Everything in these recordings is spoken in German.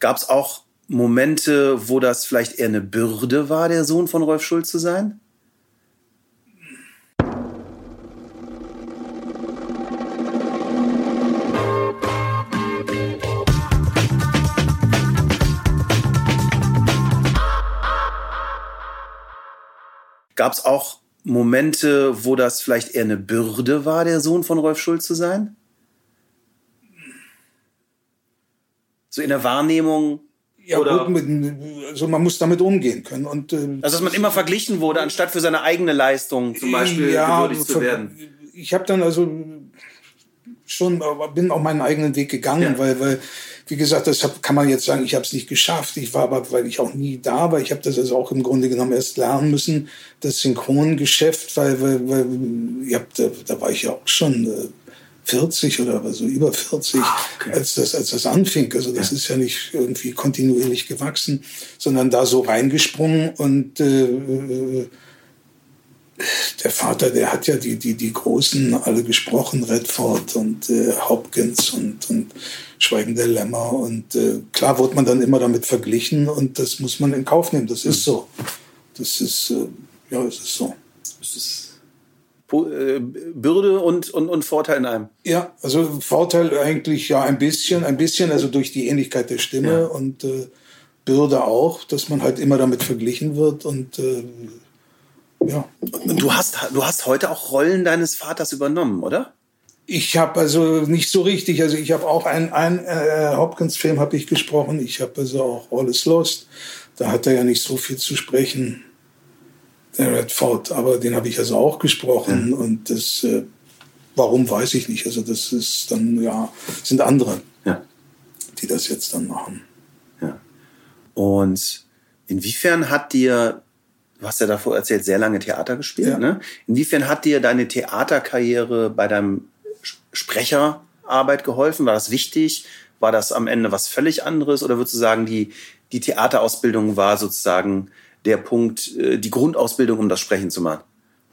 Gab es auch Momente, wo das vielleicht eher eine Bürde war, der Sohn von Rolf Schulz zu sein? Gab es auch Momente, wo das vielleicht eher eine Bürde war, der Sohn von Rolf Schulz zu sein? So in der Wahrnehmung? Ja, oder? gut, mit, also man muss damit umgehen können. Und, äh, Also, dass man immer verglichen wurde, anstatt für seine eigene Leistung zum Beispiel ja, gewürdigt zu werden. Ich habe dann also schon, bin auch meinen eigenen Weg gegangen, Ja. weil, weil, wie gesagt, das hab, kann man jetzt sagen, ich habe es nicht geschafft. Ich war aber, weil ich auch nie da war, ich habe das also auch im Grunde genommen erst lernen müssen, das Synchrongeschäft, weil, weil, weil ja, da, da war ich ja auch schon äh, 40 oder so über 40, okay. als, das, als das anfing. Also das ist ja nicht irgendwie kontinuierlich gewachsen, sondern da so reingesprungen und äh, äh, der Vater, der hat ja die, die, die Großen alle gesprochen, Redford und äh, Hopkins und, und Schweigen der Lämmer. Und äh, klar wurde man dann immer damit verglichen und das muss man in Kauf nehmen. Das ist so. Das ist, äh, ja, es ist so. Das ist Bürde und, und, und Vorteil in einem. Ja, also Vorteil eigentlich ja ein bisschen, ein bisschen, also durch die Ähnlichkeit der Stimme Ja. und äh, Bürde auch, dass man halt immer damit verglichen wird und äh, ja. Und du hast, du hast heute auch Rollen deines Vaters übernommen, oder? Ich habe also nicht so richtig, also ich habe auch einen, einen äh, Hopkins-Film habe ich gesprochen. Ich habe also auch All is Lost. Da hat er ja nicht so viel zu sprechen, der Redford, aber den habe ich also auch gesprochen und das, äh, warum weiß ich nicht. Also das ist dann ja sind andere, Ja. die das jetzt dann machen. ja. Und inwiefern hat dir, du hast ja davor erzählt, sehr lange Theater gespielt, Ja. ne? Inwiefern hat dir deine Theaterkarriere bei deinem Sprecherarbeit geholfen? War das wichtig? War das am Ende was völlig anderes? Oder würdest du sagen, die, die Theaterausbildung war sozusagen der Punkt, äh, die Grundausbildung, um das Sprechen zu machen?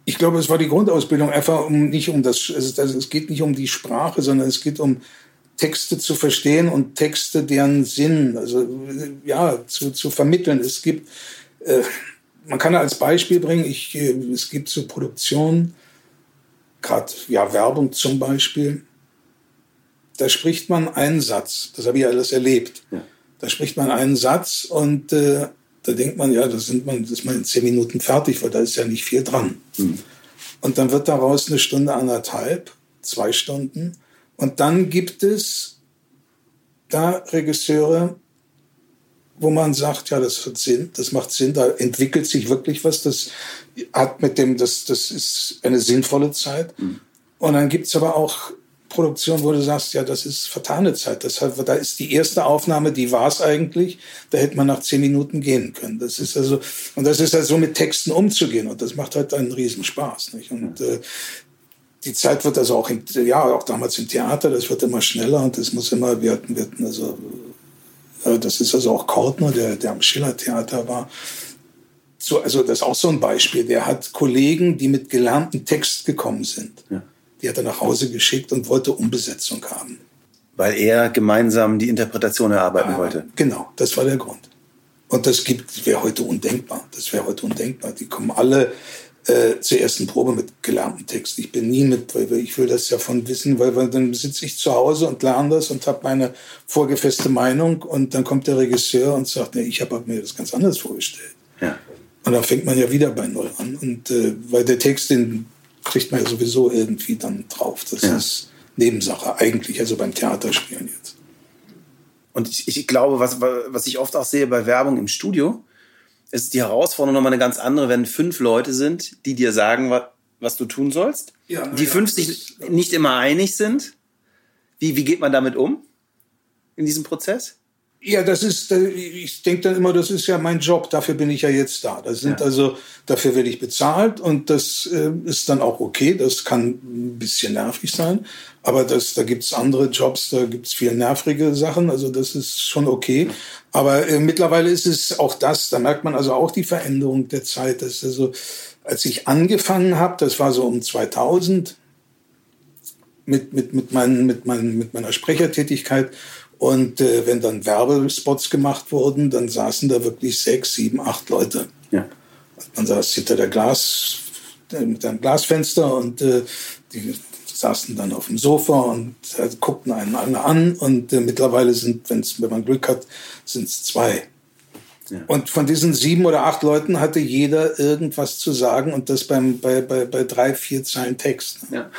Ich glaube, es war die Grundausbildung einfach um nicht um das, es, also es geht nicht um die Sprache, sondern es geht um Texte zu verstehen und Texte, deren Sinn, also äh, ja, zu, zu vermitteln. Es gibt, äh, man kann als Beispiel bringen, ich, äh, es gibt so Produktionen, gerade ja Werbung zum Beispiel, da spricht man einen Satz, das habe ich alles erlebt. Ja. Da spricht man einen Satz und äh, da denkt man, ja, das, sind man, das ist man in zehn Minuten fertig, weil da ist ja nicht viel dran. Und dann wird daraus eine Stunde, anderthalb, zwei Stunden. Und dann gibt es da Regisseure, wo man sagt, ja, das hat Sinn, das macht Sinn, da entwickelt sich wirklich was, das hat mit dem, das, das ist eine sinnvolle Zeit. Und dann gibt es aber auch Produktion, wo du sagst, ja, das ist vertane Zeit. Deshalb, da ist die erste Aufnahme, die war es eigentlich. Da hätte man nach zehn Minuten gehen können. Das ist also, und das ist halt so mit Texten umzugehen. Und das macht halt einen Riesenspaß. Nicht? Und äh, die Zeit wird also auch, im, ja, auch damals im Theater, das wird immer schneller und es muss immer, wir hatten, wir hatten also, äh, das ist also auch Kortner, der, der am Schiller-Theater war. So, also das ist auch so ein Beispiel. Der hat Kollegen, die mit gelerntem Text gekommen sind. Ja. Die hat er nach Hause geschickt und wollte Umbesetzung haben. Weil er gemeinsam die Interpretation erarbeiten Ah, wollte. Genau, das war der Grund. Und das gibt, wäre heute undenkbar. Das wäre heute undenkbar. Die kommen alle äh, zur ersten Probe mit gelerntem Text. Ich bin nie mit, weil ich will das ja von wissen, weil, weil dann sitze ich zu Hause und lerne das und habe meine vorgefeste Meinung und dann kommt der Regisseur und sagt, nee, ich habe mir das ganz anders vorgestellt. Ja. Und dann fängt man ja wieder bei Null an. Und äh, weil der Text, den kriegt man ja sowieso irgendwie dann drauf. Das Ja. ist Nebensache eigentlich, also beim Theaterspielen jetzt. Und ich, ich glaube, was, was ich oft auch sehe bei Werbung im Studio, ist die Herausforderung nochmal eine ganz andere, wenn fünf Leute sind, die dir sagen, was, was du tun sollst. Ja, die ja, fünf das- sich nicht immer einig sind. Wie, wie geht man damit um? In diesem Prozess? Ja, das ist, äh, ich denke dann immer, das ist ja mein Job, dafür bin ich ja jetzt da. Das sind Ja. also, dafür werde ich bezahlt und das äh, ist dann auch okay. Das kann ein bisschen nervig sein, aber das, da gibt's andere Jobs, da gibt's viel nervige Sachen, also das ist schon okay. Aber äh, mittlerweile ist es auch das, da merkt man also auch die Veränderung der Zeit. Das ist also, als ich angefangen habe, das war so um 2000, mit, mit, mit, meinen, mit, meinen, mit meiner Sprechertätigkeit. Und äh, wenn dann Werbespots gemacht wurden, dann saßen da wirklich sechs, sieben, acht Leute. Ja. Man saß hinter der Glas, äh, mit einem Glasfenster und äh, die saßen dann auf dem Sofa und äh, guckten einen alle an. Und äh, mittlerweile sind, wenn's, wenn man Glück hat, sind es zwei. Ja. Und von diesen sieben oder acht Leuten hatte jeder irgendwas zu sagen und das beim, bei, bei, bei drei, vier Zeilen Text. Ja.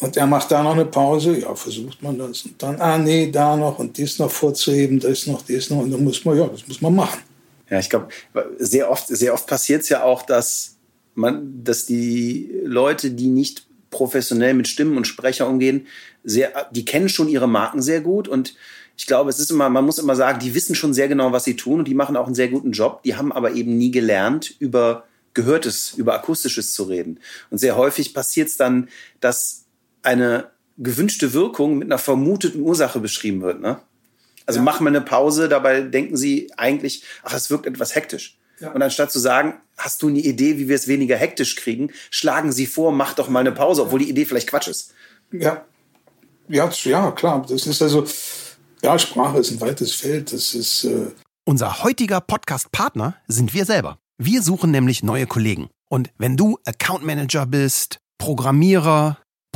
Und er macht da noch eine Pause, ja, versucht man das. Und dann, ah nee, da noch und dies noch vorzuheben, das noch, dies noch. Und dann muss man, ja, das muss man machen. Ja, ich glaube, sehr oft, sehr oft passiert es ja auch, dass man, dass die Leute, die nicht professionell mit Stimmen und Sprecher umgehen, sehr, die kennen schon ihre Marken sehr gut und ich glaube, es ist immer, man muss immer sagen, die wissen schon sehr genau, was sie tun und die machen auch einen sehr guten Job. Die haben aber eben nie gelernt, über Gehörtes, über Akustisches zu reden. Und sehr häufig passiert es dann, dass eine gewünschte Wirkung mit einer vermuteten Ursache beschrieben wird. Ne? Also ja. machen wir eine Pause, dabei denken sie eigentlich, ach, es wirkt etwas hektisch. Ja. Und anstatt zu sagen, hast du eine Idee, wie wir es weniger hektisch kriegen, schlagen sie vor, mach doch mal eine Pause, obwohl die Idee vielleicht Quatsch ist. Ja, ja, ja klar. Das ist also, ja, Sprache ist ein weites Feld. Das ist. Äh Unser heutiger Podcast-Partner sind wir selber. Wir suchen nämlich neue Kollegen. Und wenn du Account Manager bist, Programmierer,